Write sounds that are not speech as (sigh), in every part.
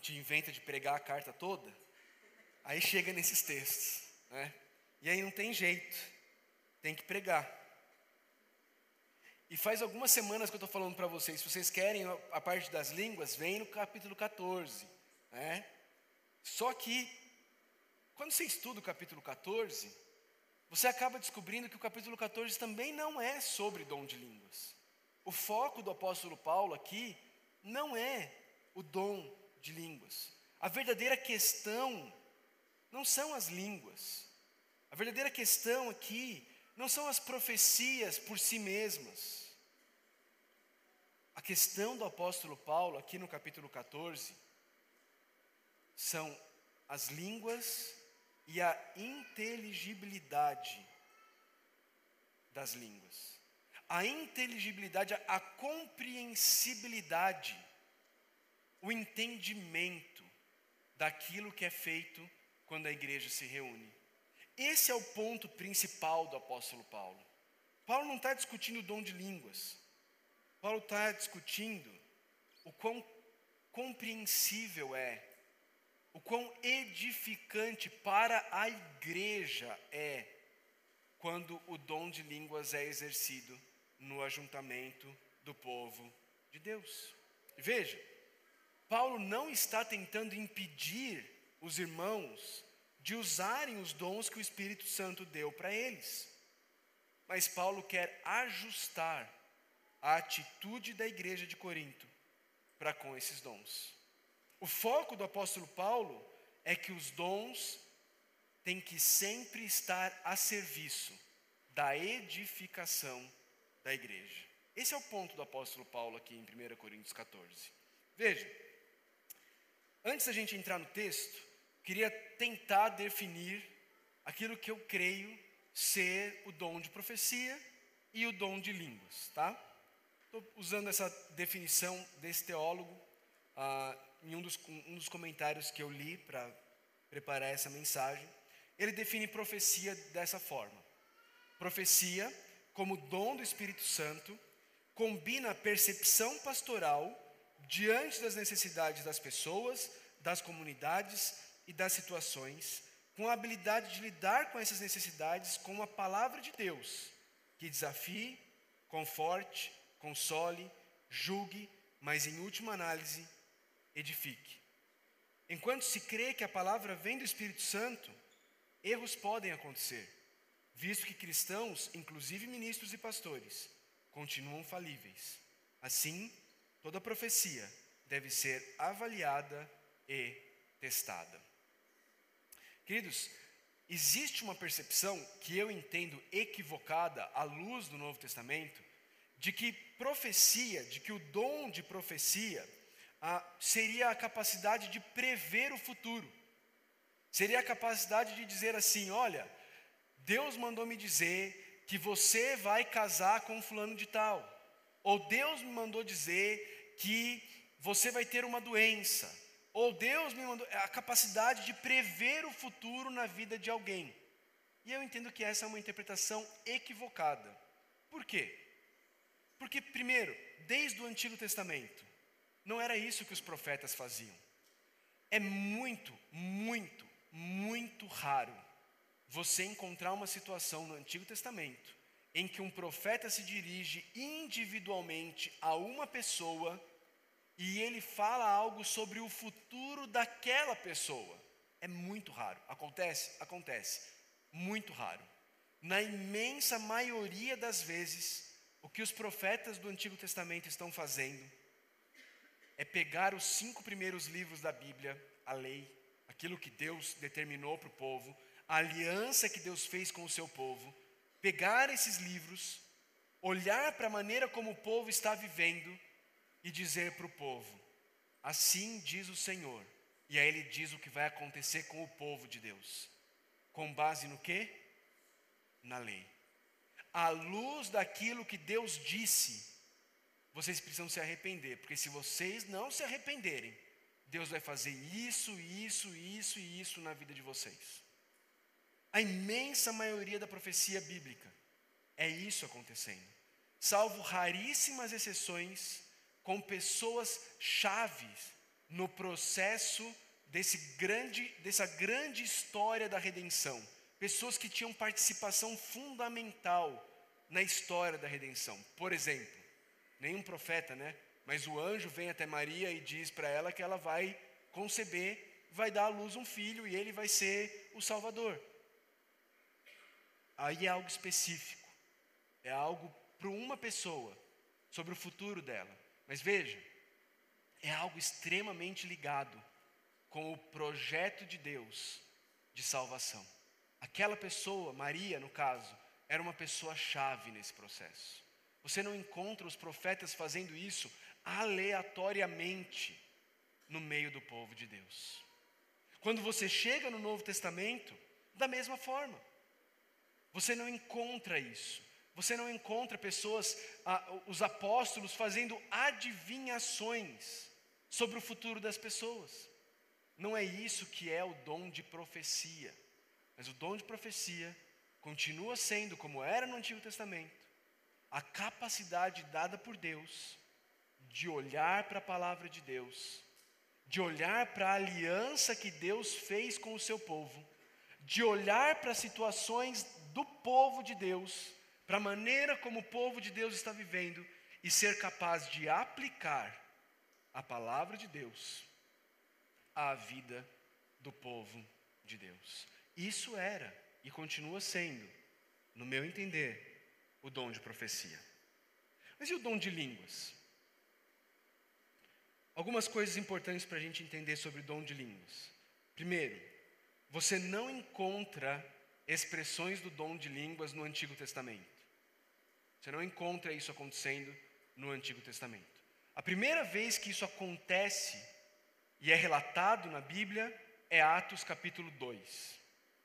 gente inventa de pregar a carta toda, aí chega nesses textos, né? E aí não tem jeito, tem que pregar. E faz algumas semanas que eu estou falando para vocês, se vocês querem a parte das línguas, vem no capítulo 14. Né? Só que, quando você estuda o capítulo 14, você acaba descobrindo que o capítulo 14 também não é sobre dom de línguas. O foco do apóstolo Paulo aqui não é o dom de línguas. A verdadeira questão não são as línguas. A verdadeira questão aqui não são as profecias por si mesmas. A questão do apóstolo Paulo, aqui no capítulo 14, são as línguas e a inteligibilidade das línguas. A inteligibilidade, a compreensibilidade, o entendimento daquilo que é feito quando a igreja se reúne. Esse é o ponto principal do apóstolo Paulo. Paulo não está discutindo o dom de línguas. Paulo está discutindo o quão compreensível é, o quão edificante para a igreja é quando o dom de línguas é exercido no ajuntamento do povo de Deus. Veja, Paulo não está tentando impedir os irmãos de usarem os dons que o Espírito Santo deu para eles, mas Paulo quer ajustar a atitude da igreja de Corinto para com esses dons. O foco do apóstolo Paulo é que os dons têm que sempre estar a serviço da edificação da igreja. Esse é o ponto do apóstolo Paulo aqui em 1 Coríntios 14. Veja, antes da gente entrar no texto, queria tentar definir aquilo que eu creio ser o dom de profecia e o dom de línguas, tá? Estou usando essa definição desse teólogo ah, em um dos, um dos comentários que eu li para preparar essa mensagem. Ele define profecia dessa forma: profecia, como dom do Espírito Santo, combina a percepção pastoral diante das necessidades das pessoas, das comunidades e das situações, com a habilidade de lidar com essas necessidades com a palavra de Deus, que desafie, conforte, console, julgue, mas em última análise, edifique. Enquanto se crê que a palavra vem do Espírito Santo, erros podem acontecer, visto que cristãos, inclusive ministros e pastores, continuam falíveis. Assim, toda profecia deve ser avaliada e testada. Queridos, existe uma percepção que eu entendo equivocada à luz do Novo Testamento de que profecia, de que o dom de profecia ah, seria a capacidade de prever o futuro, seria a capacidade de dizer assim: olha, Deus mandou me dizer que você vai casar com fulano de tal, ou Deus me mandou dizer que você vai ter uma doença, ou Deus me mandou a capacidade de prever o futuro na vida de alguém. E eu entendo que essa é uma interpretação equivocada. Por quê? Porque, primeiro, desde o Antigo Testamento, não era isso que os profetas faziam. É muito, muito, muito raro você encontrar uma situação no Antigo Testamento em que um profeta se dirige individualmente a uma pessoa e ele fala algo sobre o futuro daquela pessoa. É muito raro. Acontece? Acontece. Muito raro. Na imensa maioria das vezes, o que os profetas do Antigo Testamento estão fazendo é pegar os cinco primeiros livros da Bíblia, a lei, aquilo que Deus determinou para o povo, a aliança que Deus fez com o seu povo, pegar esses livros, olhar para a maneira como o povo está vivendo e dizer para o povo: Assim diz o Senhor. E aí ele diz o que vai acontecer com o povo de Deus. Com base no quê? Na lei à luz daquilo que Deus disse, vocês precisam se arrepender, porque se vocês não se arrependerem, Deus vai fazer isso, isso, isso e isso na vida de vocês. A imensa maioria da profecia bíblica é isso acontecendo, salvo raríssimas exceções com pessoas chaves no processo desse grande, dessa grande história da redenção. Pessoas que tinham participação fundamental na história da redenção. Por exemplo, nenhum profeta, né? Mas o anjo vem até Maria e diz para ela que ela vai conceber, vai dar à luz um filho e ele vai ser o Salvador. Aí é algo específico, é algo para uma pessoa, sobre o futuro dela. Mas veja, é algo extremamente ligado com o projeto de Deus de salvação. Aquela pessoa, Maria no caso, era uma pessoa chave nesse processo. Você não encontra os profetas fazendo isso aleatoriamente no meio do povo de Deus. Quando você chega no Novo Testamento, da mesma forma, você não encontra isso. Você não encontra pessoas, ah, os apóstolos, fazendo adivinhações sobre o futuro das pessoas. Não é isso que é o dom de profecia. Mas o dom de profecia continua sendo, como era no Antigo Testamento, a capacidade dada por Deus de olhar para a palavra de Deus, de olhar para a aliança que Deus fez com o seu povo, de olhar para situações do povo de Deus, para a maneira como o povo de Deus está vivendo e ser capaz de aplicar a palavra de Deus à vida do povo de Deus. Isso era e continua sendo, no meu entender, o dom de profecia. Mas e o dom de línguas? Algumas coisas importantes para a gente entender sobre o dom de línguas. Primeiro, você não encontra expressões do dom de línguas no Antigo Testamento. Você não encontra isso acontecendo no Antigo Testamento. A primeira vez que isso acontece e é relatado na Bíblia é Atos capítulo 2.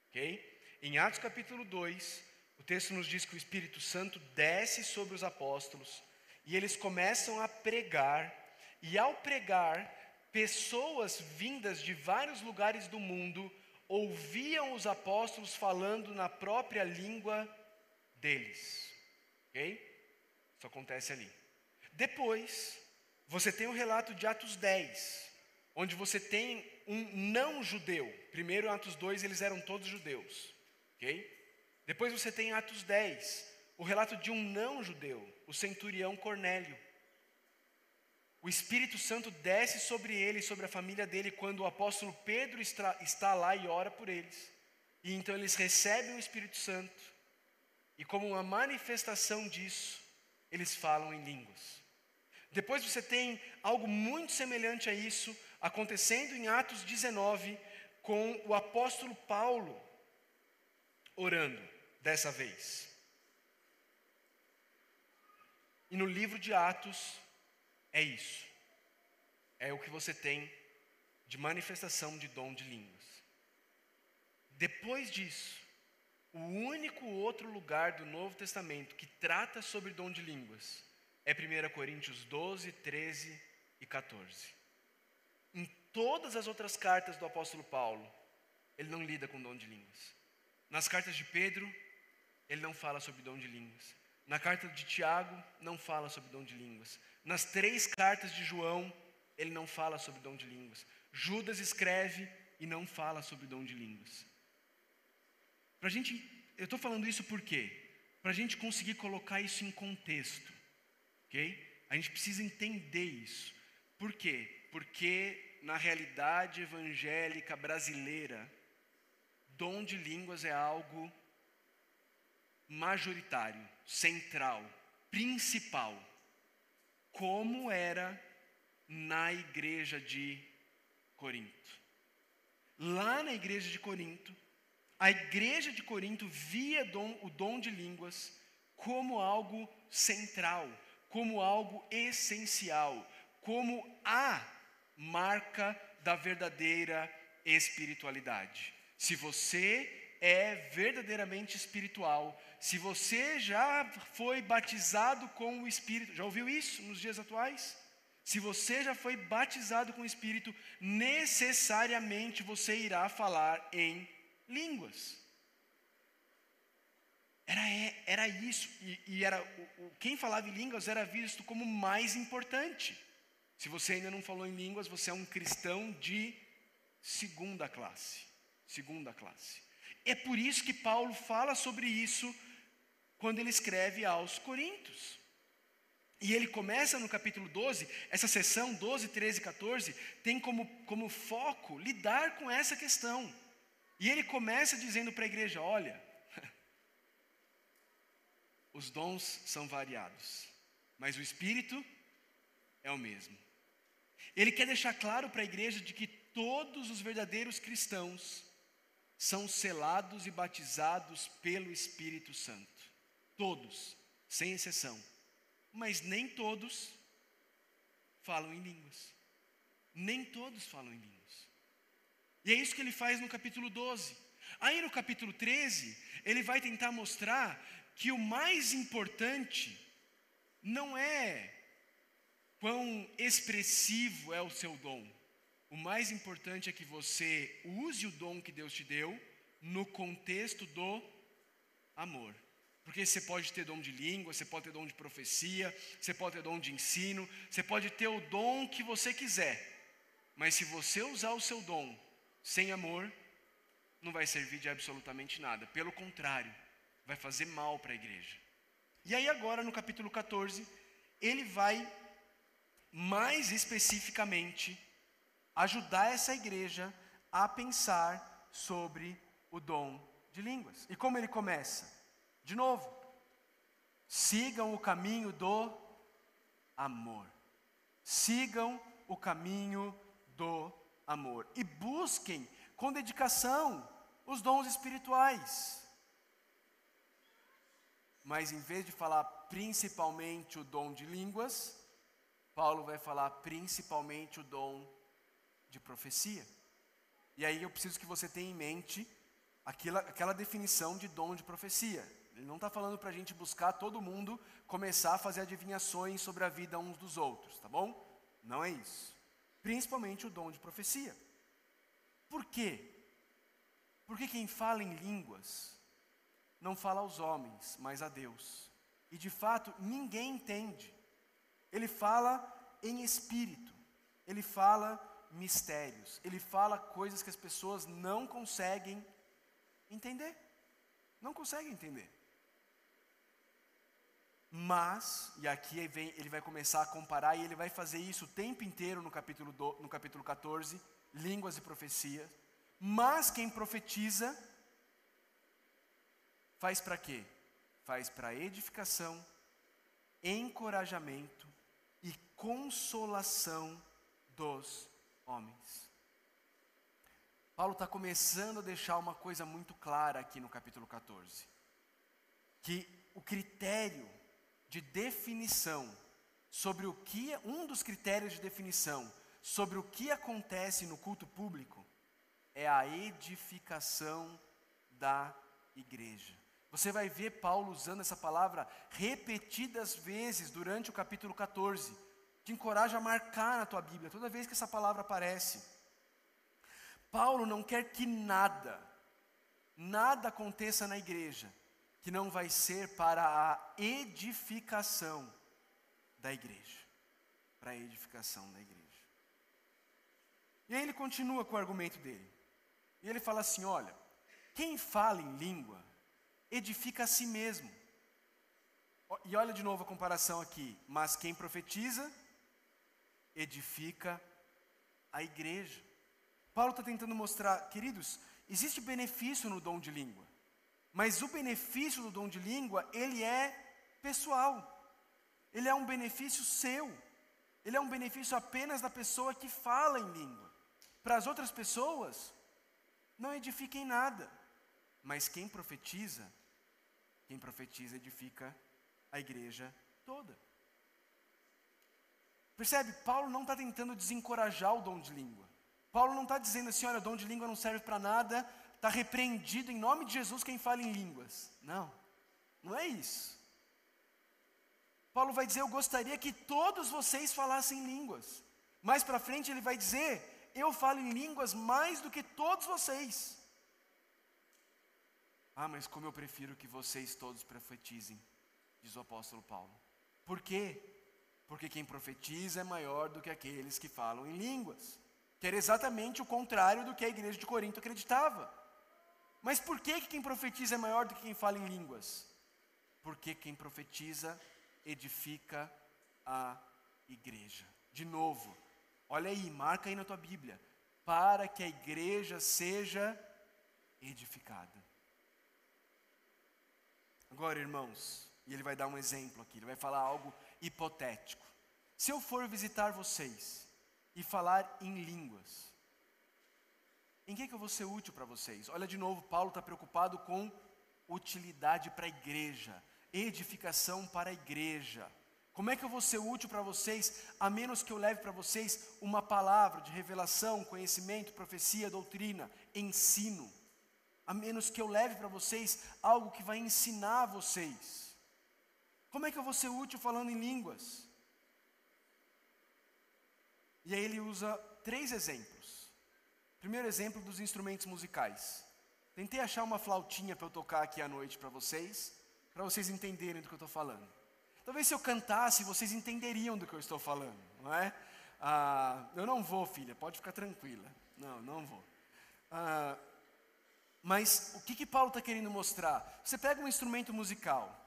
Ok? Em Atos capítulo 2, o texto nos diz que o Espírito Santo desce sobre os apóstolos e eles começam a pregar, e ao pregar, pessoas vindas de vários lugares do mundo ouviam os apóstolos falando na própria língua deles. Ok? Isso acontece ali. Depois, você tem o um relato de Atos 10, onde você tem um não judeu. Primeiro, Atos 2, eles eram todos judeus. Ok? Depois você tem Atos 10, o relato de um não judeu, o centurião Cornélio. O Espírito Santo desce sobre ele e sobre a família dele quando o apóstolo Pedro está, está lá e ora por eles. E então eles recebem o Espírito Santo. E como uma manifestação disso, eles falam em línguas. Depois você tem algo muito semelhante a isso acontecendo em Atos 19 com o apóstolo Paulo orando dessa vez. E no livro de Atos, é isso. É o que você tem de manifestação de dom de línguas. Depois disso, o único outro lugar do Novo Testamento que trata sobre dom de línguas é 1 Coríntios 12, 13 e 14. Em todas as outras cartas do apóstolo Paulo, ele não lida com dom de línguas. Nas cartas de Pedro, ele não fala sobre dom de línguas. Na carta de Tiago, não fala sobre dom de línguas. Nas três cartas de João, ele não fala sobre dom de línguas. Judas escreve e não fala sobre dom de línguas. Para gente, eu estou falando isso por quê? Para a gente conseguir colocar isso em contexto, ok? A gente precisa entender isso. Por quê? Porque na realidade evangélica brasileira, dom de línguas é algo majoritário, central, principal como era na igreja de Corinto. Lá na igreja de Corinto, a igreja de Corinto via dom, o dom de línguas como algo central, como algo essencial, como a marca da verdadeira espiritualidade. Se você é verdadeiramente espiritual, se você já foi batizado com o Espírito, já ouviu isso nos dias atuais? Se você já foi batizado com o Espírito, necessariamente você irá falar em línguas. Era, é, era isso, e, e era, quem falava em línguas era visto como mais importante Se você ainda não falou em línguas, você é um cristão de segunda classe. Segunda classe. É por isso que Paulo fala sobre isso quando ele escreve aos Coríntios. E ele começa no capítulo 12, essa sessão 12, 13 e 14, tem como, como foco lidar com essa questão. E ele começa dizendo para a igreja: olha, (laughs) os dons são variados, mas o Espírito é o mesmo. Ele quer deixar claro para a igreja de que todos os verdadeiros cristãos são selados e batizados pelo Espírito Santo. Todos, sem exceção. Mas nem todos falam em línguas. Nem todos falam em línguas. E é isso que ele faz no capítulo 12. Aí no capítulo 13, ele vai tentar mostrar que o mais importante não é quão expressivo é o seu dom. O mais importante é que você use o dom que Deus te deu no contexto do amor. Porque você pode ter dom de língua, você pode ter dom de profecia, você pode ter dom de ensino, você pode ter o dom que você quiser. Mas se você usar o seu dom sem amor, não vai servir de absolutamente nada. Pelo contrário, vai fazer mal para a igreja. E aí, agora, no capítulo 14, ele vai mais especificamente ajudar essa igreja a pensar sobre o dom de línguas. E como ele começa? De novo, sigam o caminho do amor. Sigam o caminho do amor. E busquem com dedicação os dons espirituais. Mas em vez de falar principalmente o dom de línguas, Paulo vai falar principalmente o dom de profecia. E aí eu preciso que você tenha em mente aquela, aquela definição de dom de profecia. Ele não está falando para a gente buscar todo mundo começar a fazer adivinhações sobre a vida uns dos outros, tá bom? Não é isso. Principalmente o dom de profecia. Por quê? Porque quem fala em línguas não fala aos homens, mas a Deus. E de fato, ninguém entende. Ele fala em espírito, ele fala mistérios, ele fala coisas que as pessoas não conseguem entender. Não conseguem entender. Mas, e aqui vem, ele vai começar a comparar, e ele vai fazer isso o tempo inteiro no capítulo, do, no capítulo 14, línguas e profecias. Mas quem profetiza Faz para quê? Faz para edificação, encorajamento e consolação dos homens. Paulo está começando a deixar uma coisa muito clara aqui no capítulo 14: que o critério de definição sobre o que é, um dos critérios de definição sobre o que acontece no culto público é a edificação da igreja. Você vai ver Paulo usando essa palavra repetidas vezes durante o capítulo 14. Te encoraja a marcar na tua Bíblia toda vez que essa palavra aparece. Paulo não quer que nada, nada aconteça na igreja que não vai ser para a edificação da igreja. Para a edificação da igreja. E aí ele continua com o argumento dele. E ele fala assim: olha, quem fala em língua edifica a si mesmo. E olha de novo a comparação aqui. Mas quem profetiza, edifica a igreja. Paulo está tentando mostrar, queridos, existe benefício no dom de língua. Mas o benefício do dom de língua, ele é pessoal. Ele é um benefício seu. Ele é um benefício apenas da pessoa que fala em língua. Para as outras pessoas, não edifica em nada. Mas quem profetiza, quem profetiza edifica a igreja toda. Percebe? Paulo não está tentando desencorajar o dom de língua. Paulo não está dizendo assim, olha, o dom de língua não serve para nada, está repreendido em nome de Jesus quem fala em línguas. Não, não é isso. Paulo vai dizer, eu gostaria que todos vocês falassem línguas. Mais para frente ele vai dizer, eu falo em línguas mais do que todos vocês. Ah, mas como eu prefiro que vocês todos profetizem, diz o apóstolo Paulo. Por quê? Porque quem profetiza é maior do que aqueles que falam em línguas. Que era exatamente o contrário do que a igreja de Corinto acreditava. Mas por que, que quem profetiza é maior do que quem fala em línguas? Porque quem profetiza edifica a igreja. De novo, olha aí, marca aí na tua Bíblia. Para que a igreja seja edificada. Agora, irmãos, e ele vai dar um exemplo aqui, ele vai falar algo hipotético. Se eu for visitar vocês e falar em línguas, em que, que eu vou ser útil para vocês? Olha de novo, Paulo está preocupado com utilidade para a igreja, edificação para a igreja. Como é que eu vou ser útil para vocês, a menos que eu leve para vocês uma palavra de revelação, conhecimento, profecia, doutrina, ensino? A menos que eu leve para vocês algo que vai ensinar vocês. Como é que eu vou ser útil falando em línguas? E aí ele usa três exemplos. Primeiro exemplo dos instrumentos musicais. Tentei achar uma flautinha para eu tocar aqui à noite para vocês, para vocês entenderem do que eu estou falando. Talvez se eu cantasse, vocês entenderiam do que eu estou falando, não é? Ah, eu não vou, filha, pode ficar tranquila. Não, não vou. Ah, mas o que, que Paulo está querendo mostrar? Você pega um instrumento musical,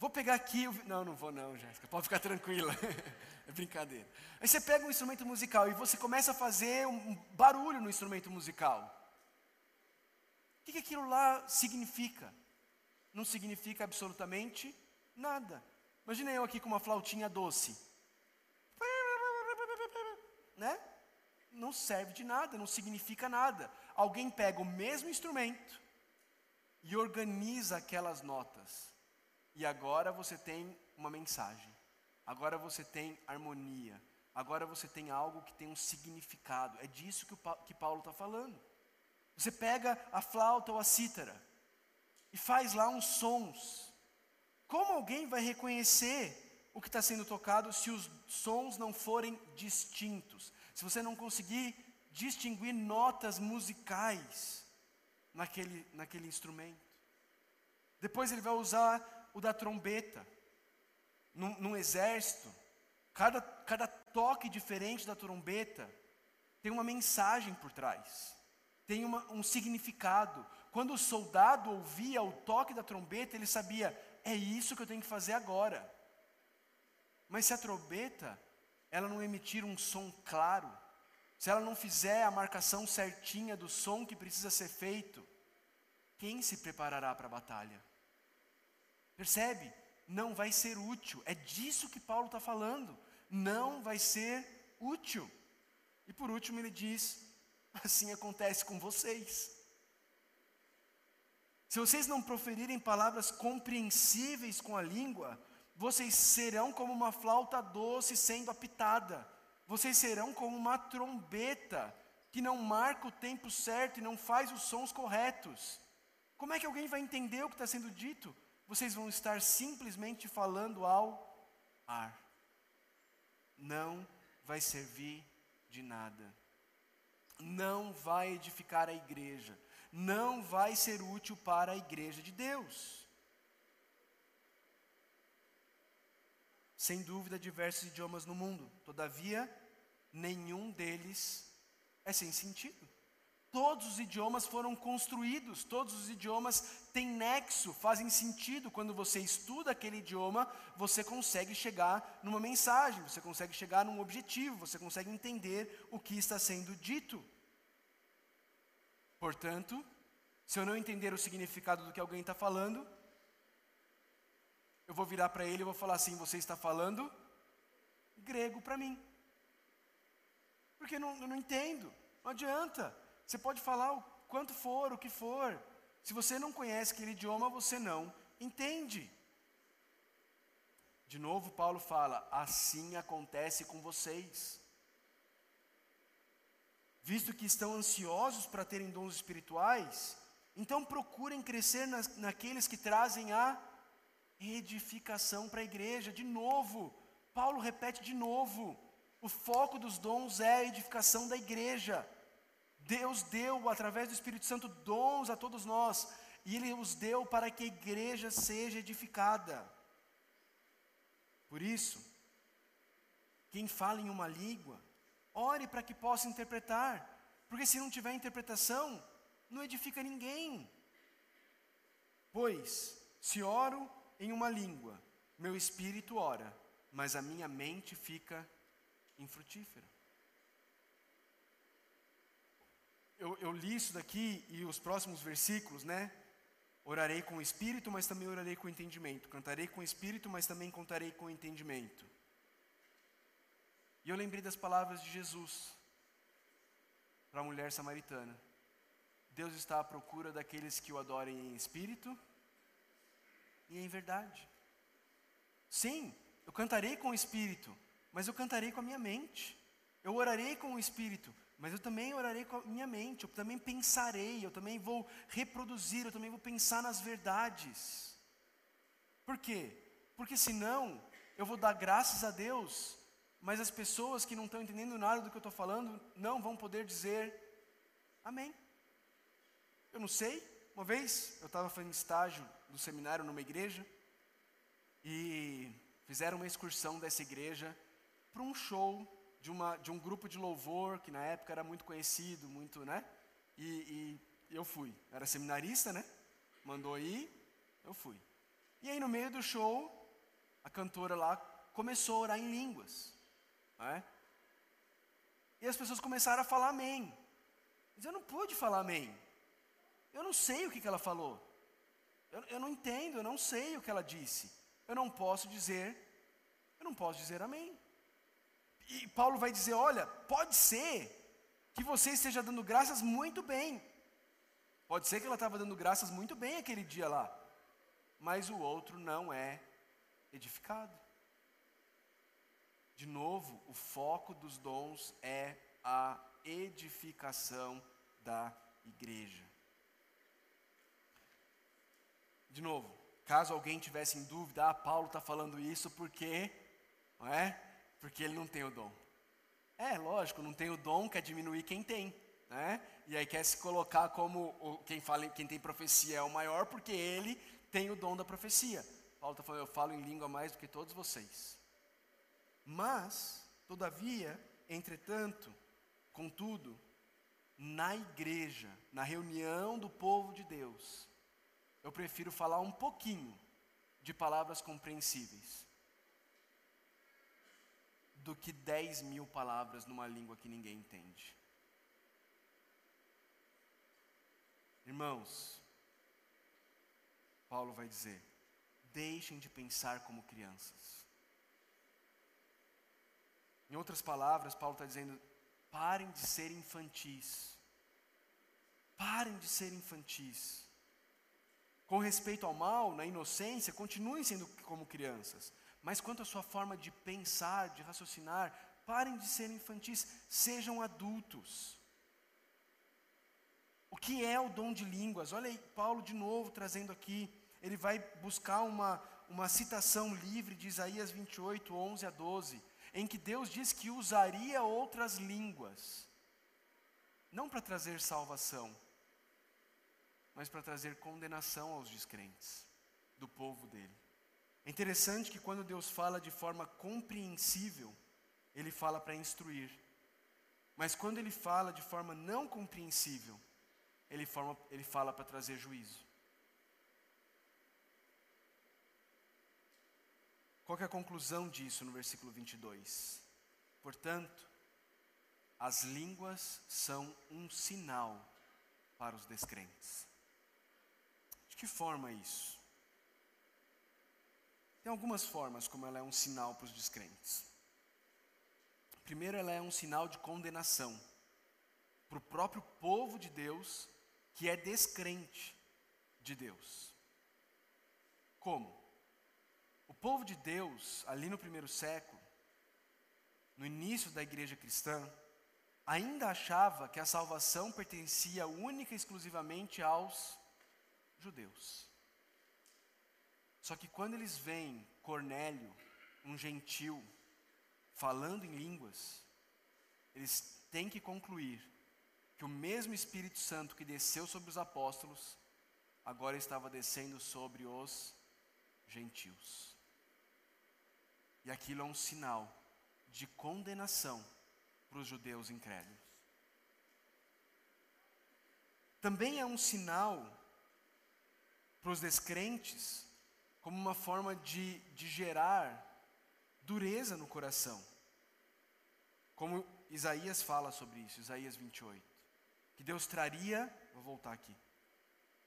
Vou pegar aqui. Não, não vou, não, Jéssica. Pode ficar tranquila. (laughs) é brincadeira. Aí você pega um instrumento musical e você começa a fazer um barulho no instrumento musical. O que, que aquilo lá significa? Não significa absolutamente nada. Imagina eu aqui com uma flautinha doce. Né? Não serve de nada, não significa nada. Alguém pega o mesmo instrumento e organiza aquelas notas e agora você tem uma mensagem, agora você tem harmonia, agora você tem algo que tem um significado. É disso que, o, que Paulo está falando. Você pega a flauta ou a cítara e faz lá uns sons. Como alguém vai reconhecer o que está sendo tocado se os sons não forem distintos? Se você não conseguir distinguir notas musicais naquele, naquele instrumento. Depois ele vai usar o da trombeta. Num, num exército, cada, cada toque diferente da trombeta tem uma mensagem por trás, tem uma, um significado. Quando o soldado ouvia o toque da trombeta, ele sabia: é isso que eu tenho que fazer agora. Mas se a trombeta ela não emitir um som claro, se ela não fizer a marcação certinha do som que precisa ser feito, quem se preparará para a batalha? Percebe? Não vai ser útil. É disso que Paulo está falando. Não vai ser útil. E por último, ele diz: assim acontece com vocês. Se vocês não proferirem palavras compreensíveis com a língua, vocês serão como uma flauta doce sendo apitada. Vocês serão como uma trombeta que não marca o tempo certo e não faz os sons corretos. Como é que alguém vai entender o que está sendo dito? Vocês vão estar simplesmente falando ao ar. Não vai servir de nada. Não vai edificar a igreja. Não vai ser útil para a igreja de Deus. Sem dúvida, diversos idiomas no mundo, todavia, nenhum deles é sem sentido. Todos os idiomas foram construídos, todos os idiomas têm nexo, fazem sentido. Quando você estuda aquele idioma, você consegue chegar numa mensagem, você consegue chegar num objetivo, você consegue entender o que está sendo dito. Portanto, se eu não entender o significado do que alguém está falando, eu vou virar para ele e vou falar assim: você está falando grego para mim. Porque eu não, eu não entendo, não adianta. Você pode falar o quanto for, o que for. Se você não conhece aquele idioma, você não entende. De novo, Paulo fala: assim acontece com vocês. Visto que estão ansiosos para terem dons espirituais, então procurem crescer nas, naqueles que trazem a edificação para a igreja. De novo, Paulo repete de novo: o foco dos dons é a edificação da igreja. Deus deu, através do Espírito Santo, dons a todos nós, e Ele os deu para que a igreja seja edificada. Por isso, quem fala em uma língua, ore para que possa interpretar, porque se não tiver interpretação, não edifica ninguém. Pois, se oro em uma língua, meu espírito ora, mas a minha mente fica infrutífera. Eu, eu, li isso daqui e os próximos versículos, né? Orarei com o espírito, mas também orarei com o entendimento. Cantarei com o espírito, mas também contarei com o entendimento. E eu lembrei das palavras de Jesus para a mulher samaritana. Deus está à procura daqueles que o adorem em espírito e em verdade. Sim, eu cantarei com o espírito, mas eu cantarei com a minha mente. Eu orarei com o espírito, mas eu também orarei com a minha mente, eu também pensarei, eu também vou reproduzir, eu também vou pensar nas verdades. Por quê? Porque senão eu vou dar graças a Deus, mas as pessoas que não estão entendendo nada do que eu estou falando não vão poder dizer amém. Eu não sei, uma vez eu estava fazendo estágio do seminário numa igreja e fizeram uma excursão dessa igreja para um show de, uma, de um grupo de louvor que na época era muito conhecido, muito, né? E, e eu fui. Era seminarista, né? Mandou ir, eu fui. E aí no meio do show, a cantora lá começou a orar em línguas. Né? E as pessoas começaram a falar amém. Mas eu não pude falar amém. Eu não sei o que, que ela falou. Eu, eu não entendo, eu não sei o que ela disse. Eu não posso dizer, eu não posso dizer amém. E Paulo vai dizer: olha, pode ser que você esteja dando graças muito bem. Pode ser que ela estava dando graças muito bem aquele dia lá, mas o outro não é edificado. De novo, o foco dos dons é a edificação da igreja. De novo, caso alguém tivesse em dúvida, ah, Paulo está falando isso porque, não é? Porque ele não tem o dom. É, lógico, não tem o dom, quer diminuir quem tem. Né? E aí quer se colocar como quem, fala, quem tem profecia é o maior, porque ele tem o dom da profecia. Paulo está falando, eu falo em língua mais do que todos vocês. Mas, todavia, entretanto, contudo, na igreja, na reunião do povo de Deus, eu prefiro falar um pouquinho de palavras compreensíveis do que 10 mil palavras numa língua que ninguém entende. Irmãos, Paulo vai dizer: deixem de pensar como crianças. Em outras palavras, Paulo está dizendo: parem de ser infantis. Parem de ser infantis. Com respeito ao mal, na inocência, continuem sendo como crianças. Mas quanto à sua forma de pensar, de raciocinar, parem de ser infantis, sejam adultos. O que é o dom de línguas? Olha aí, Paulo de novo trazendo aqui, ele vai buscar uma, uma citação livre de Isaías 28, 11 a 12, em que Deus diz que usaria outras línguas, não para trazer salvação, mas para trazer condenação aos descrentes, do povo dele. É interessante que quando Deus fala de forma compreensível, Ele fala para instruir. Mas quando Ele fala de forma não compreensível, Ele, forma, ele fala para trazer juízo. Qual é a conclusão disso no versículo 22? Portanto, as línguas são um sinal para os descrentes. De que forma é isso? Tem algumas formas como ela é um sinal para os descrentes. Primeiro, ela é um sinal de condenação para o próprio povo de Deus que é descrente de Deus. Como? O povo de Deus, ali no primeiro século, no início da igreja cristã, ainda achava que a salvação pertencia única e exclusivamente aos judeus. Só que quando eles veem Cornélio, um gentil, falando em línguas, eles têm que concluir que o mesmo Espírito Santo que desceu sobre os apóstolos, agora estava descendo sobre os gentios. E aquilo é um sinal de condenação para os judeus incrédulos. Também é um sinal para os descrentes, como uma forma de, de gerar dureza no coração. Como Isaías fala sobre isso, Isaías 28. Que Deus traria, vou voltar aqui.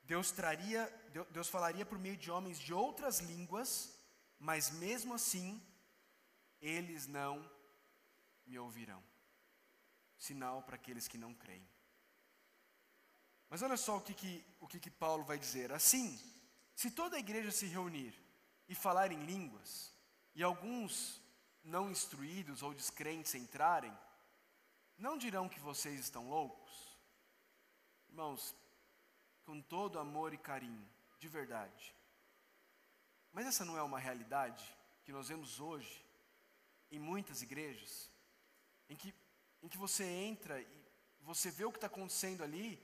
Deus traria, Deus falaria por meio de homens de outras línguas, mas mesmo assim, eles não me ouvirão. Sinal para aqueles que não creem. Mas olha só o que, que, o que, que Paulo vai dizer. Assim, se toda a igreja se reunir e falar em línguas, e alguns não instruídos ou descrentes entrarem, não dirão que vocês estão loucos? Irmãos, com todo amor e carinho, de verdade. Mas essa não é uma realidade que nós vemos hoje em muitas igrejas, em que, em que você entra e você vê o que está acontecendo ali,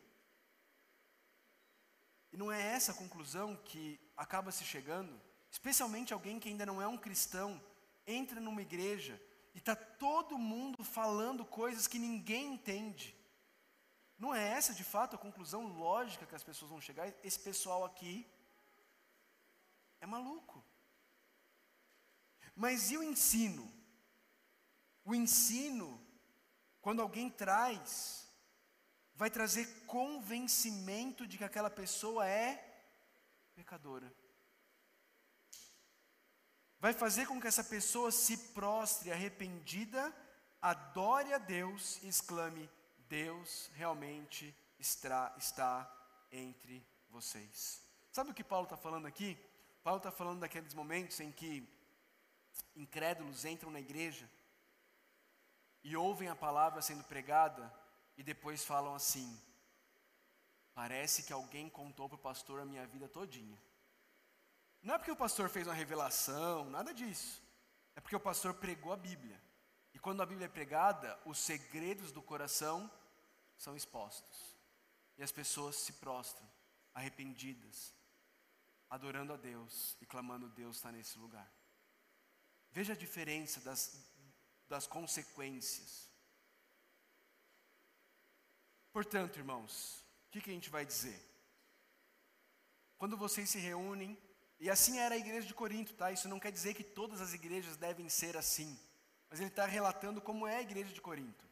e não é essa a conclusão que acaba se chegando, especialmente alguém que ainda não é um cristão, entra numa igreja e está todo mundo falando coisas que ninguém entende. Não é essa de fato a conclusão lógica que as pessoas vão chegar? Esse pessoal aqui é maluco. Mas e o ensino? O ensino, quando alguém traz, vai trazer convencimento de que aquela pessoa é pecadora. Vai fazer com que essa pessoa se prostre arrependida, adore a Deus e exclame: Deus realmente está, está entre vocês. Sabe o que Paulo está falando aqui? Paulo está falando daqueles momentos em que incrédulos entram na igreja e ouvem a palavra sendo pregada e depois falam assim: parece que alguém contou para o pastor a minha vida todinha. Não é porque o pastor fez uma revelação, nada disso. É porque o pastor pregou a Bíblia. E quando a Bíblia é pregada, os segredos do coração são expostos. E as pessoas se prostram, arrependidas, adorando a Deus e clamando: Deus está nesse lugar. Veja a diferença das, das consequências. Portanto, irmãos, o que, que a gente vai dizer? Quando vocês se reúnem, e assim era a igreja de Corinto, tá? Isso não quer dizer que todas as igrejas devem ser assim, mas ele está relatando como é a igreja de Corinto.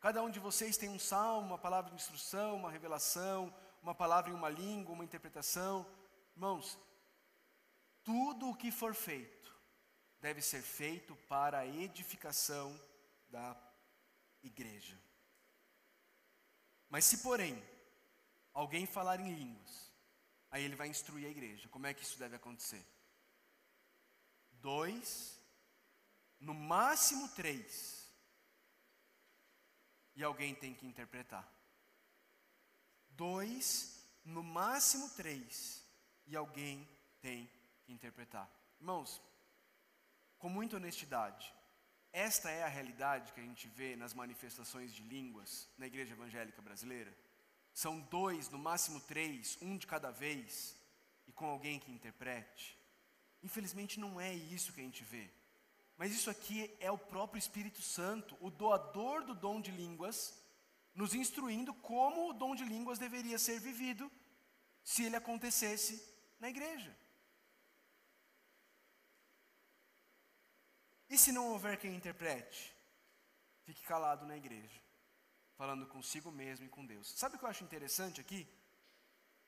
Cada um de vocês tem um salmo, uma palavra de instrução, uma revelação, uma palavra em uma língua, uma interpretação. Irmãos, tudo o que for feito deve ser feito para a edificação da igreja. Mas se, porém, alguém falar em línguas, aí ele vai instruir a igreja. Como é que isso deve acontecer? Dois, no máximo três e alguém tem que interpretar. Dois, no máximo três, e alguém tem que interpretar. Irmãos, com muita honestidade, esta é a realidade que a gente vê nas manifestações de línguas na igreja evangélica brasileira? São dois, no máximo três, um de cada vez, e com alguém que interprete? Infelizmente não é isso que a gente vê. Mas isso aqui é o próprio Espírito Santo, o doador do dom de línguas, nos instruindo como o dom de línguas deveria ser vivido se ele acontecesse na igreja. E se não houver quem interprete? Fique calado na igreja, falando consigo mesmo e com Deus. Sabe o que eu acho interessante aqui?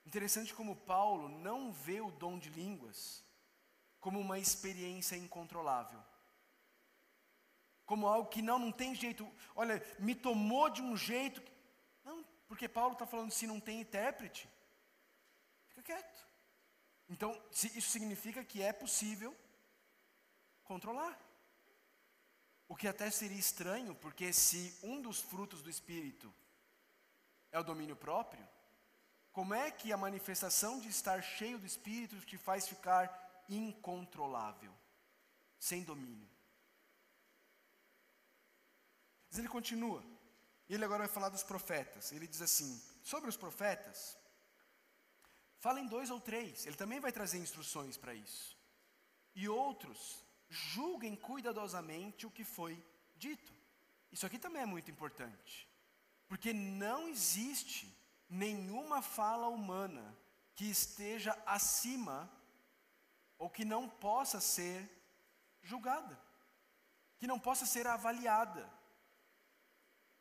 Interessante como Paulo não vê o dom de línguas como uma experiência incontrolável como algo que não, não tem jeito. Olha, me tomou de um jeito. Que... Não, porque Paulo está falando se não tem intérprete, fica quieto. Então, isso significa que é possível controlar. O que até seria estranho, porque se um dos frutos do Espírito é o domínio próprio, como é que a manifestação de estar cheio do Espírito te faz ficar incontrolável, sem domínio? Mas ele continua. Ele agora vai falar dos profetas. Ele diz assim: sobre os profetas, falem dois ou três. Ele também vai trazer instruções para isso. E outros, julguem cuidadosamente o que foi dito. Isso aqui também é muito importante, porque não existe nenhuma fala humana que esteja acima ou que não possa ser julgada, que não possa ser avaliada.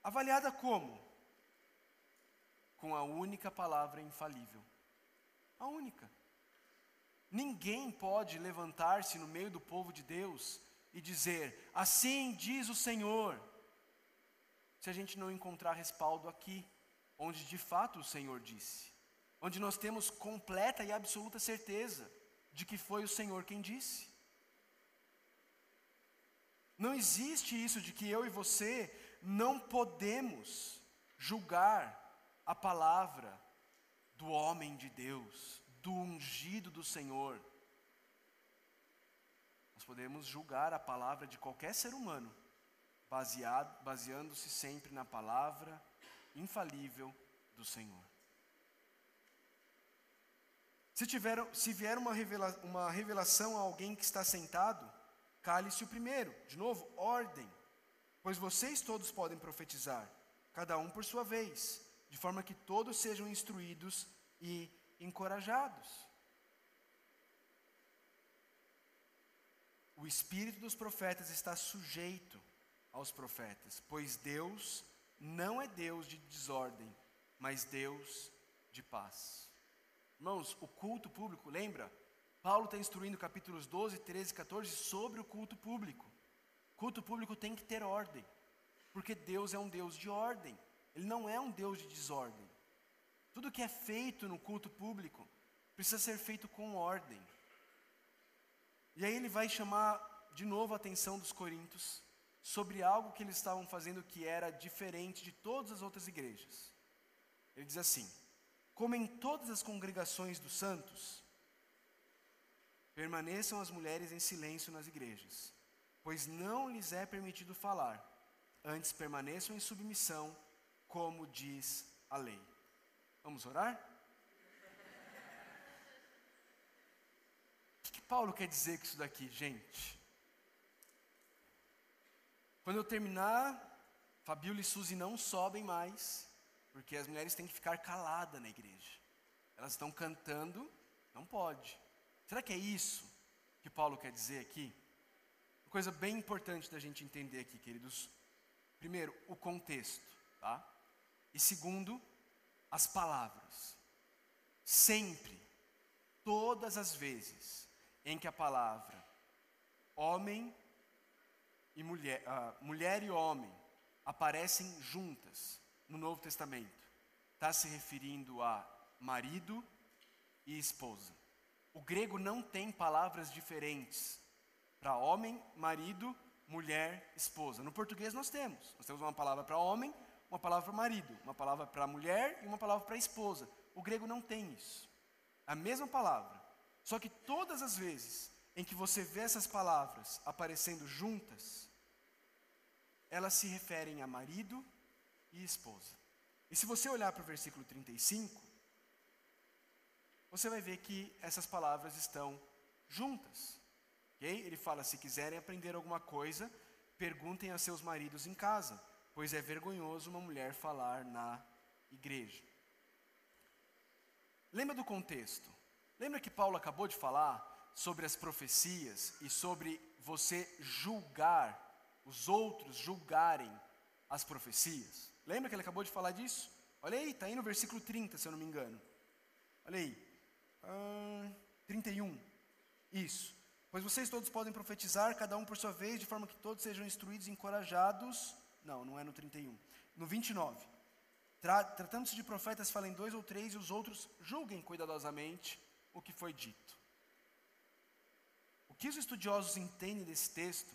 Avaliada como? Com a única palavra infalível. A única. Ninguém pode levantar-se no meio do povo de Deus e dizer: Assim diz o Senhor, se a gente não encontrar respaldo aqui, onde de fato o Senhor disse, onde nós temos completa e absoluta certeza de que foi o Senhor quem disse. Não existe isso de que eu e você não podemos julgar a palavra do homem de Deus, do ungido do Senhor. Nós podemos julgar a palavra de qualquer ser humano, baseando-se sempre na palavra infalível do Senhor. Se, tiver, se vier uma, revela, uma revelação a alguém que está sentado, cale-se o primeiro. De novo, ordem. Pois vocês todos podem profetizar, cada um por sua vez, de forma que todos sejam instruídos e encorajados. O espírito dos profetas está sujeito aos profetas, pois Deus não é Deus de desordem, mas Deus de paz. Irmãos, o culto público, lembra? Paulo está instruindo capítulos 12, 13 e 14 sobre o culto público. Culto público tem que ter ordem, porque Deus é um Deus de ordem, Ele não é um Deus de desordem. Tudo que é feito no culto público precisa ser feito com ordem. E aí ele vai chamar de novo a atenção dos coríntios sobre algo que eles estavam fazendo que era diferente de todas as outras igrejas. Ele diz assim: Como em todas as congregações dos santos, permaneçam as mulheres em silêncio nas igrejas, pois não lhes é permitido falar, antes permaneçam em submissão, como diz a lei. Vamos orar? O que, Paulo quer dizer com isso daqui, gente? Quando eu terminar, Fabiola e Suzy não sobem mais, porque as mulheres têm que ficar caladas na igreja. Elas estão cantando, não pode. Será que é isso que Paulo quer dizer aqui? Uma coisa bem importante da gente entender aqui, queridos. Primeiro, o contexto, tá? E segundo, as palavras. Sempre, todas as vezes em que a palavra homem e mulher, uh, mulher e homem aparecem juntas no Novo Testamento, está se referindo a marido e esposa. O grego não tem palavras diferentes para homem, marido, mulher, esposa. No português nós temos. Nós temos uma palavra para homem, uma palavra para marido, uma palavra para mulher e uma palavra para esposa. O grego não tem isso. A mesma palavra. Só que todas as vezes em que você vê essas palavras aparecendo juntas, elas se referem a marido e esposa. E se você olhar para o versículo 35, você vai ver que essas palavras estão juntas. Okay? Ele fala: se quiserem aprender alguma coisa, perguntem a seus maridos em casa, pois é vergonhoso uma mulher falar na igreja. Lembra do contexto? Lembra que Paulo acabou de falar sobre as profecias e sobre você julgar, os outros julgarem as profecias? Lembra que ele acabou de falar disso? Olha aí, está aí no versículo 30, se eu não me engano. Olha aí. 31. Isso. Pois vocês todos podem profetizar, cada um por sua vez, de forma que todos sejam instruídos e encorajados. Não, não é no 31. No 29. Tra Tratando-se de profetas, falem dois ou três, e os outros julguem cuidadosamente o que foi dito. O que os estudiosos entendem desse texto,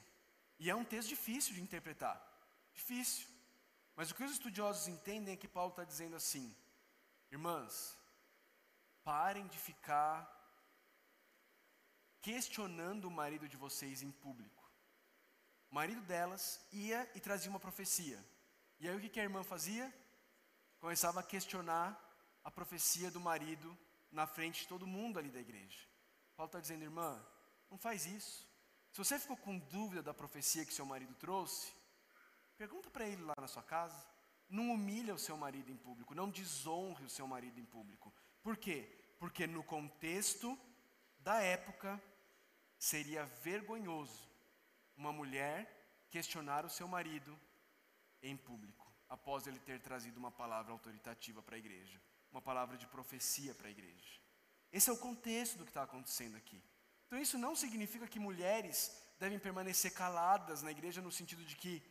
e é um texto difícil de interpretar, difícil, mas o que os estudiosos entendem é que Paulo está dizendo assim: irmãs, Parem de ficar questionando o marido de vocês em público. O marido delas ia e trazia uma profecia. E aí o que a irmã fazia? Começava a questionar a profecia do marido na frente de todo mundo ali da igreja. Paulo está dizendo, irmã, não faz isso. Se você ficou com dúvida da profecia que seu marido trouxe, Pergunta para ele lá na sua casa. Não humilha o seu marido em público, não desonre o seu marido em público. Por quê? Porque no contexto da época seria vergonhoso uma mulher questionar o seu marido em público, após ele ter trazido uma palavra autoritativa para a igreja, uma palavra de profecia para a igreja. Esse é o contexto do que está acontecendo aqui. Então, isso não significa que mulheres devem permanecer caladas na igreja, no sentido de que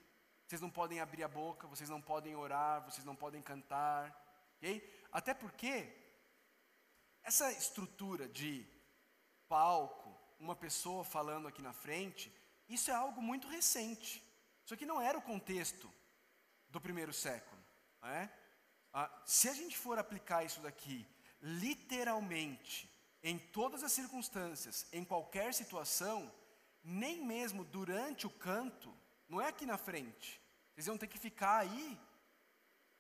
vocês não podem abrir a boca, vocês não podem orar, vocês não podem cantar. Okay? Até porque essa estrutura de palco, uma pessoa falando aqui na frente, isso é algo muito recente. Isso aqui não era o contexto do primeiro século. É? Ah, se a gente for aplicar isso daqui literalmente, em todas as circunstâncias, em qualquer situação, nem mesmo durante o canto, não é aqui na frente, vocês vão ter que ficar aí,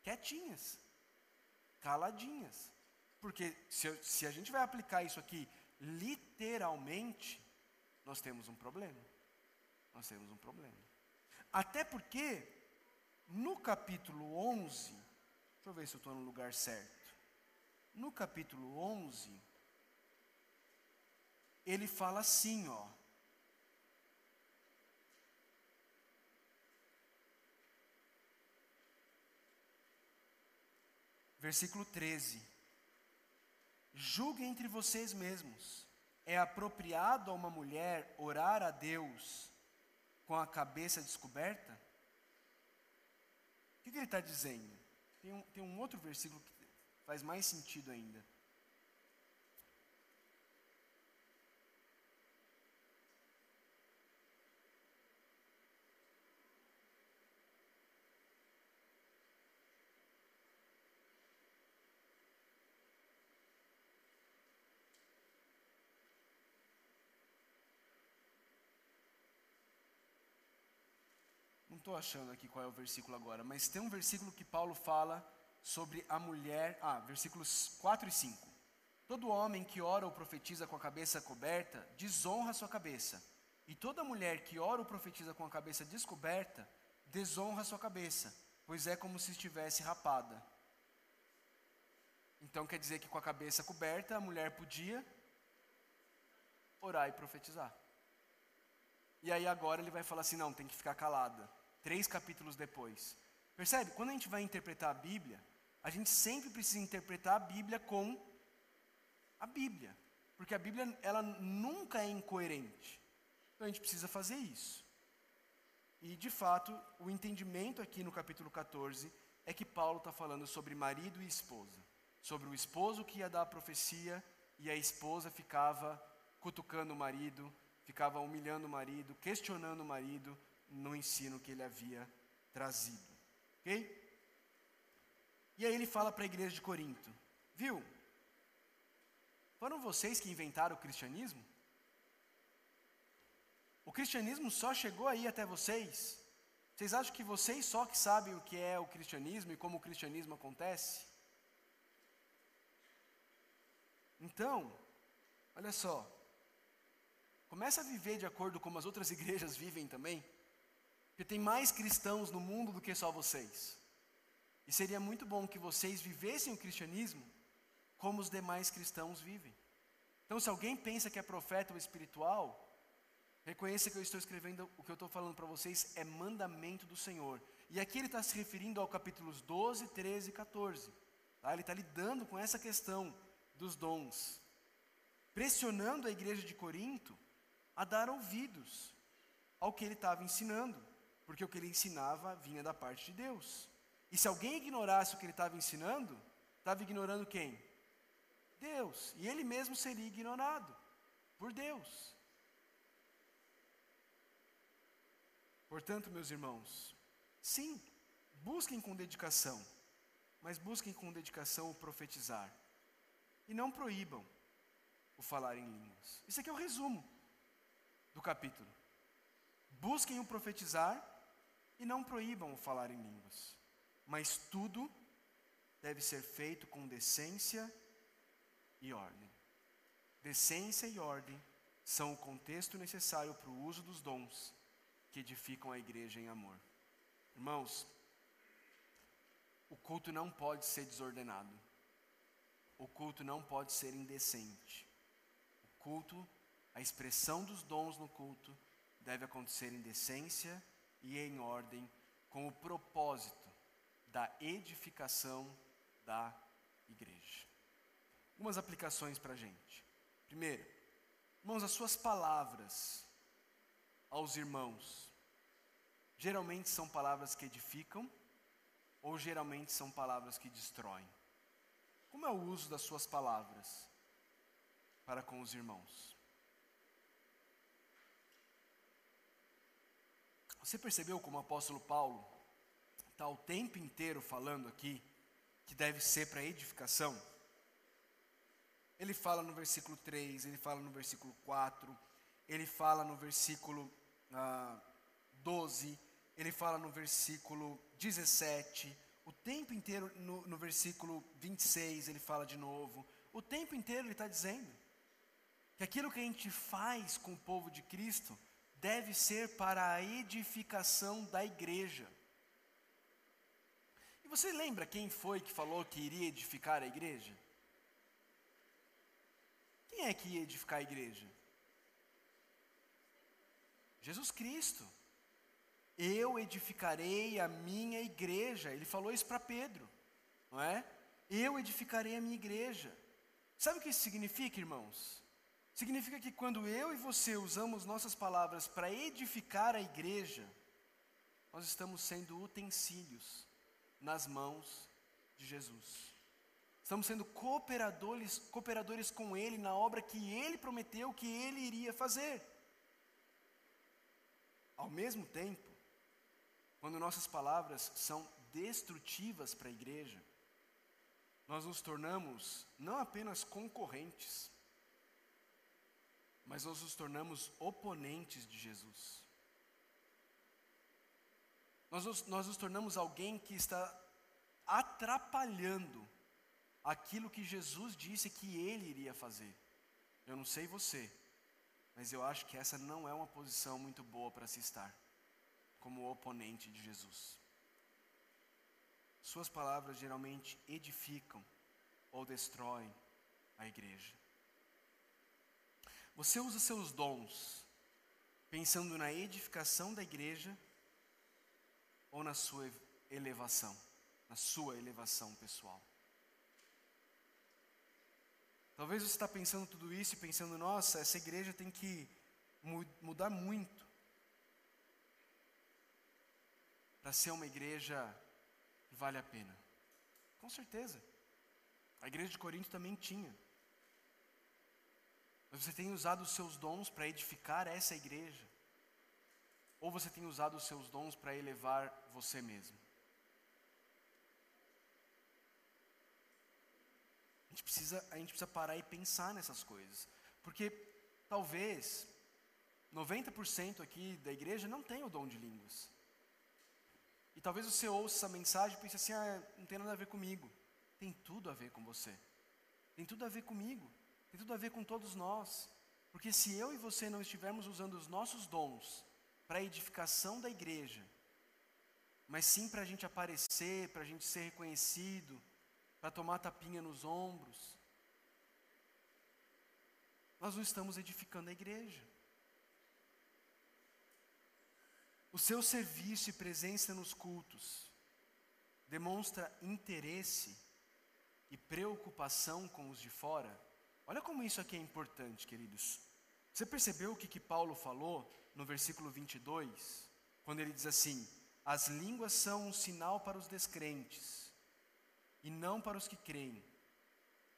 quietinhas, caladinhas. Porque se, se a gente vai aplicar isso aqui literalmente, nós temos um problema. Nós temos um problema. Até porque, no capítulo 11, deixa eu ver se eu estou no lugar certo. No capítulo 11, ele fala assim, ó. Versículo 13. Julguem entre vocês mesmos. É apropriado a uma mulher orar a Deus com a cabeça descoberta? O que, ele está dizendo? Tem um, tem um outro versículo que faz mais sentido ainda. Estou achando aqui qual é o versículo agora, mas tem um versículo que Paulo fala sobre a mulher. Ah, versículos 4 e 5. Todo homem que ora ou profetiza com a cabeça coberta desonra sua cabeça. E toda mulher que ora ou profetiza com a cabeça descoberta desonra sua cabeça, pois é como se estivesse rapada. Então quer dizer que com a cabeça coberta a mulher podia orar e profetizar. E aí agora ele vai falar assim: não, tem que ficar calada três capítulos depois. Percebe? Quando a gente vai interpretar a Bíblia, a gente sempre precisa interpretar a Bíblia com a Bíblia, porque a Bíblia ela nunca é incoerente. Então a gente precisa fazer isso. E de fato, o entendimento aqui no capítulo 14 é que Paulo está falando sobre marido e esposa, sobre o esposo que ia dar a profecia e a esposa ficava cutucando o marido, ficava humilhando o marido, questionando o marido, no ensino que ele havia trazido. Ok? E aí ele fala para a igreja de Corinto: Viu? Foram vocês que inventaram o cristianismo? O cristianismo só chegou aí até vocês? Vocês acham que vocês só que sabem o que é o cristianismo e como o cristianismo acontece? Então, olha só. Começa a viver de acordo com as outras (laughs) igrejas vivem também. Porque tem mais cristãos no mundo do que só vocês. E seria muito bom que vocês vivessem o cristianismo como os demais cristãos vivem. Então, se alguém pensa que é profeta ou espiritual, reconheça que eu estou escrevendo, o que eu estou falando para vocês é mandamento do Senhor. E aqui ele está se referindo ao capítulos 12, 13 e 14. Tá? Ele está lidando com essa questão dos dons, pressionando a igreja de Corinto a dar ouvidos ao que ele estava ensinando porque o que ele ensinava vinha da parte de Deus. E se alguém ignorasse o que ele estava ensinando, estava ignorando quem? Deus. E ele mesmo seria ignorado por Deus. Portanto, meus irmãos, sim, busquem com dedicação, mas busquem com dedicação o profetizar. E não proíbam o falar em línguas. Isso aqui é o resumo do capítulo. Busquem o profetizar e não proíbam o falar em línguas, mas tudo deve ser feito com decência e ordem. Decência e ordem são o contexto necessário para o uso dos dons que edificam a igreja em amor. Irmãos, o culto não pode ser desordenado. O culto não pode ser indecente. O culto, a expressão dos dons no culto, deve acontecer em decência e em ordem, com o propósito da edificação da igreja. Algumas aplicações para a gente. Primeiro, irmãos, as suas palavras aos irmãos, geralmente são palavras que edificam ou geralmente são palavras que destroem? Como é o uso das suas palavras para com os irmãos? Você percebeu como o apóstolo Paulo está o tempo inteiro falando aqui que deve ser para edificação? Ele fala no versículo 3, ele fala no versículo 4, ele fala no versículo ah, 12, ele fala no versículo 17, o tempo inteiro no, no versículo 26 ele fala de novo, o tempo inteiro ele está dizendo que aquilo que a gente faz com o povo de Cristo deve ser para a edificação da igreja. E você lembra quem foi que falou que iria edificar a igreja? Quem é que ia edificar a igreja? Jesus Cristo. Eu edificarei a minha igreja. Ele falou isso para Pedro, não é? Eu edificarei a minha igreja. Sabe o que isso significa, irmãos? Significa que quando eu e você usamos nossas palavras para edificar a igreja, nós estamos sendo utensílios nas mãos de Jesus. Estamos sendo cooperadores, cooperadores com Ele na obra que Ele prometeu que Ele iria fazer. Ao mesmo tempo, quando nossas palavras são destrutivas para a igreja, nós nos tornamos não apenas concorrentes, mas nós nos tornamos oponentes de Jesus. Nós nos, nós nos tornamos alguém que está atrapalhando aquilo que Jesus disse que ele iria fazer. Eu não sei você, mas eu acho que essa não é uma posição muito boa para se estar, como oponente de Jesus. Suas palavras geralmente edificam ou destroem a igreja. Você usa seus dons pensando na edificação da igreja ou na sua elevação, na sua elevação pessoal? Talvez você está pensando tudo isso e pensando, nossa, essa igreja tem que mudar muito para ser uma igreja que vale a pena. Com certeza. A igreja de Corinto também tinha. Mas você tem usado os seus dons para edificar essa igreja? Ou você tem usado os seus dons para elevar você mesmo? A gente, precisa, a gente precisa parar e pensar nessas coisas. Porque talvez 90% aqui da igreja não tem o dom de línguas. E talvez você ouça essa mensagem e pense assim: ah, não tem nada a ver comigo. Tem tudo a ver com você. Tem tudo a ver comigo. Tem tudo a ver com todos nós. Porque se eu e você não estivermos usando os nossos dons para a edificação da igreja, mas sim para a gente aparecer, para a gente ser reconhecido, para tomar tapinha nos ombros. Nós não estamos edificando a igreja. O seu serviço e presença nos cultos demonstra interesse e preocupação com os de fora. Olha como isso aqui é importante, queridos. Você percebeu o que, que Paulo falou no versículo 22? Quando ele diz assim: As línguas são um sinal para os descrentes e não para os que creem.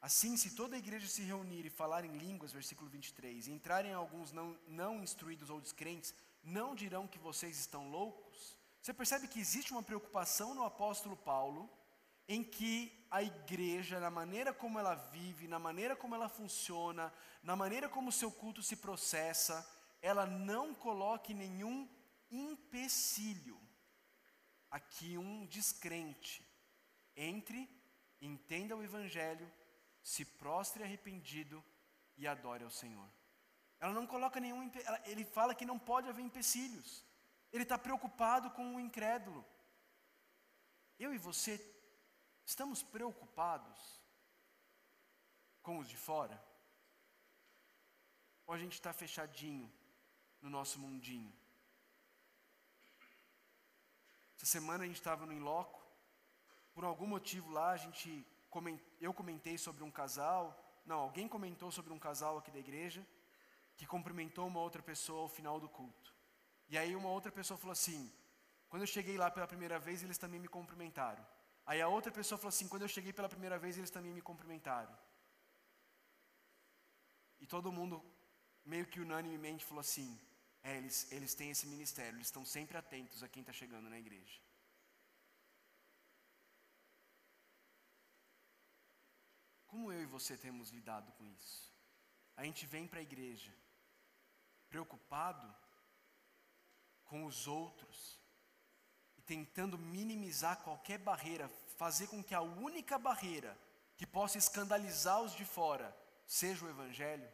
Assim, se toda a igreja se reunir e falar em línguas, versículo 23, e entrarem alguns não, não instruídos ou descrentes, não dirão que vocês estão loucos? Você percebe que existe uma preocupação no apóstolo Paulo em que a igreja, na maneira como ela vive, na maneira como ela funciona, na maneira como o seu culto se processa, ela não coloque nenhum empecilho. Aqui um descrente entre, entenda o Evangelho, se prostre arrependido e adore ao Senhor. Ela não coloca nenhum. Ele fala que não pode haver empecilhos. Ele está preocupado com o incrédulo. eu e você estamos preocupados com os de fora? Ou a gente está fechadinho no nosso mundinho? Essa semana a gente estava no Inloco, por algum motivo lá a gente eu comentei sobre um casal, não, alguém comentou sobre um casal aqui da igreja que cumprimentou uma outra pessoa ao final do culto. E aí uma outra pessoa falou assim: quando eu cheguei lá pela primeira vez, eles também me cumprimentaram. Aí a outra pessoa falou assim: quando eu cheguei pela primeira vez, eles também me cumprimentaram. E todo mundo, meio que unanimemente, falou assim: é, eles, eles têm esse ministério, eles estão sempre atentos a quem está chegando na igreja. Como eu e você temos lidado com isso? A gente vem para a igreja preocupado com os outros tentando minimizar qualquer barreira, fazer com que a única barreira que possa escandalizar os de fora seja o Evangelho.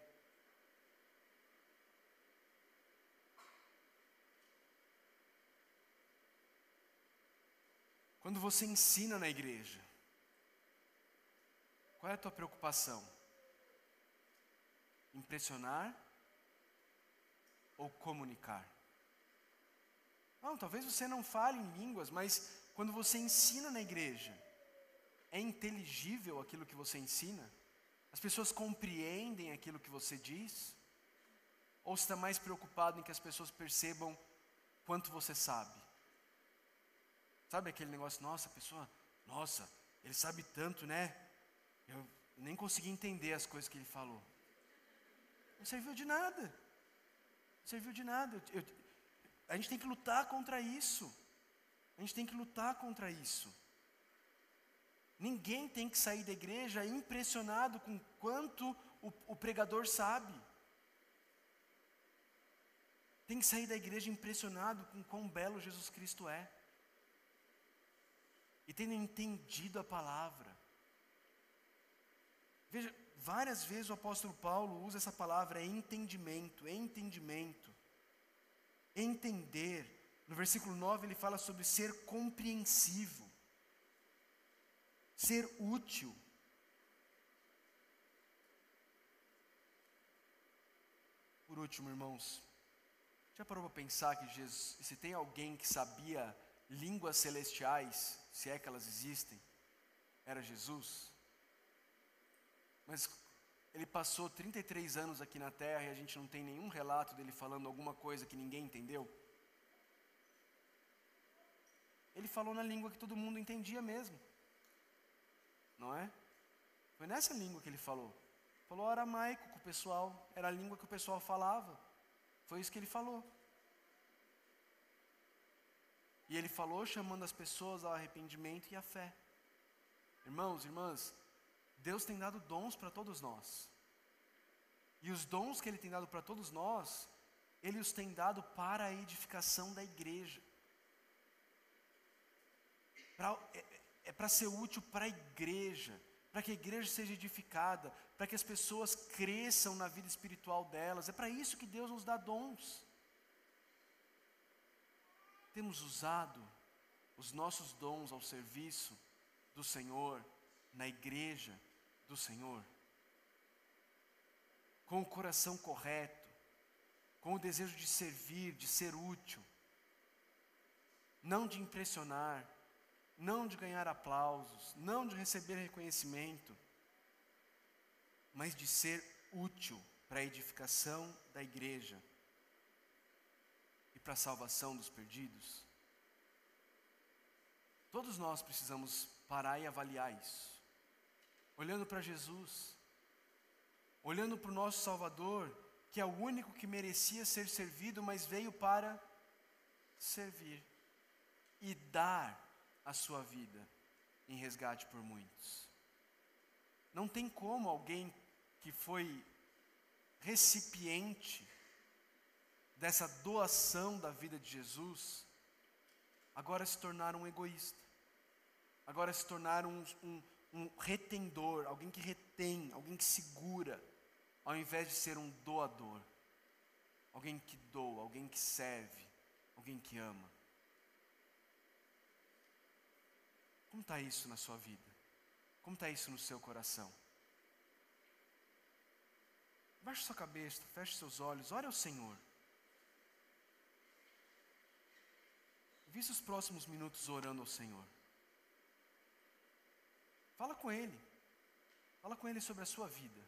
Quando você ensina na igreja, qual é a tua preocupação? Impressionar ou comunicar? Não, talvez você não fale em línguas, mas quando você ensina na igreja, é inteligível aquilo que você ensina? As pessoas compreendem aquilo que você diz? Ou está mais preocupado em que as pessoas percebam quanto você sabe? Sabe aquele negócio, nossa, a pessoa, nossa, ele sabe tanto, né? Eu nem consegui entender as coisas que ele falou. Não serviu de nada. Não serviu de nada. Eu, a gente tem que lutar contra isso. A gente tem que lutar contra isso. Ninguém tem que sair da igreja impressionado com quanto o, o pregador sabe. Tem que sair da igreja impressionado com quão belo Jesus Cristo é. E tendo entendido a palavra. Veja, várias vezes o apóstolo Paulo usa essa palavra entendimento, entendimento. Entender. No versículo 9 ele fala sobre ser compreensivo, ser útil. Por último, irmãos, já parou para pensar que Jesus, se tem alguém que sabia línguas celestiais, se é que elas existem, era Jesus? Mas ele passou 33 anos aqui na terra e a gente não tem nenhum relato dele falando alguma coisa que ninguém entendeu. Ele falou na língua que todo mundo entendia mesmo. Não é? Foi nessa língua que ele falou. Falou aramaico com o pessoal, era a língua que o pessoal falava. Foi isso que ele falou. E ele falou chamando as pessoas ao arrependimento e à fé. Irmãos, irmãs, Deus tem dado dons para todos nós. E os dons que Ele tem dado para todos nós, Ele os tem dado para a edificação da igreja. Pra, é, é para ser útil para a igreja, para que a igreja seja edificada, para que as pessoas cresçam na vida espiritual delas. É para isso que Deus nos dá dons. Temos usado os nossos dons ao serviço do Senhor, na igreja, do Senhor, com o coração correto, com o desejo de servir, de ser útil, não de impressionar, não de ganhar aplausos, não de receber reconhecimento, mas de ser útil para a edificação da igreja e para a salvação dos perdidos. Todos nós precisamos parar e avaliar isso olhando para Jesus, olhando para o nosso Salvador, que é o único que merecia ser servido, mas veio para servir e dar a sua vida em resgate por muitos. Não tem como alguém que foi recipiente dessa doação da vida de Jesus, agora se tornar um egoísta, agora se tornar um, um, um retendor, alguém que retém, alguém que segura, ao invés de ser um doador. Alguém que doa, alguém que serve, alguém que ama. Como está isso na sua vida? Como está isso no seu coração? Baixe sua cabeça, feche seus olhos, ore ao Senhor. Visse os próximos minutos orando ao Senhor. Fala com Ele. Fala com Ele sobre a sua vida.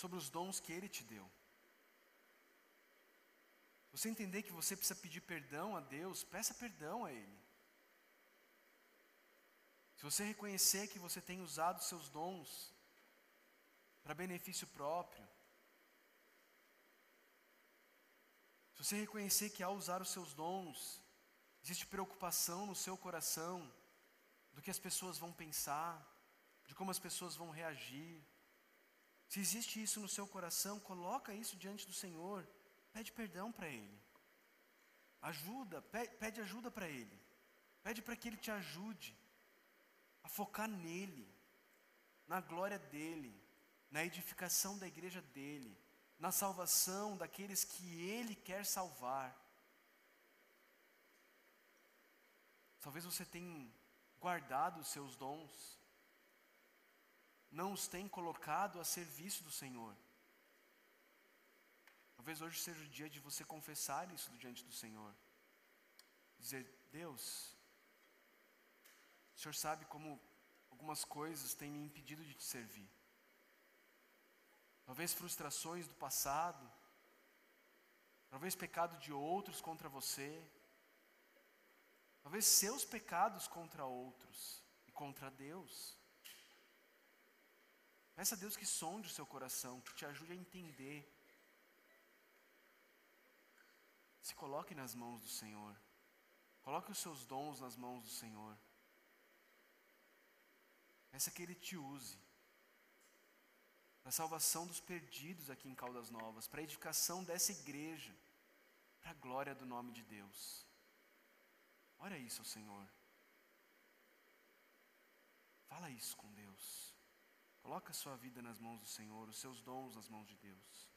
Sobre os dons que Ele te deu. Você entender que você precisa pedir perdão a Deus, peça perdão a Ele. Se você reconhecer que você tem usado seus dons para benefício próprio, se você reconhecer que ao usar os seus dons, existe preocupação no seu coração do que as pessoas vão pensar, de como as pessoas vão reagir. Se existe isso no seu coração, coloca isso diante do Senhor, pede perdão para Ele. Ajuda, pede ajuda para Ele. Pede para que Ele te ajude a focar nele, na glória dele, na edificação da igreja dele, na salvação daqueles que ele quer salvar. Talvez você tenha guardado os seus dons, não os tenha colocado a serviço do Senhor. Talvez hoje seja o dia de você confessar isso diante do Senhor. Dizer, Deus, o Senhor sabe como algumas coisas têm me impedido de te servir. Talvez frustrações do passado, talvez pecado de outros contra você, talvez seus pecados contra outros e contra Deus. Peça a Deus que sonde o seu coração, que te ajude a entender. Se coloque nas mãos do Senhor. Coloque os seus dons nas mãos do Senhor. Peça que Ele te use para a salvação dos perdidos aqui em Caldas Novas, para a edificação dessa igreja, para a glória do nome de Deus. Olha isso, Senhor. Fala isso com Deus. Coloca a sua vida nas mãos do Senhor, os seus dons nas mãos de Deus.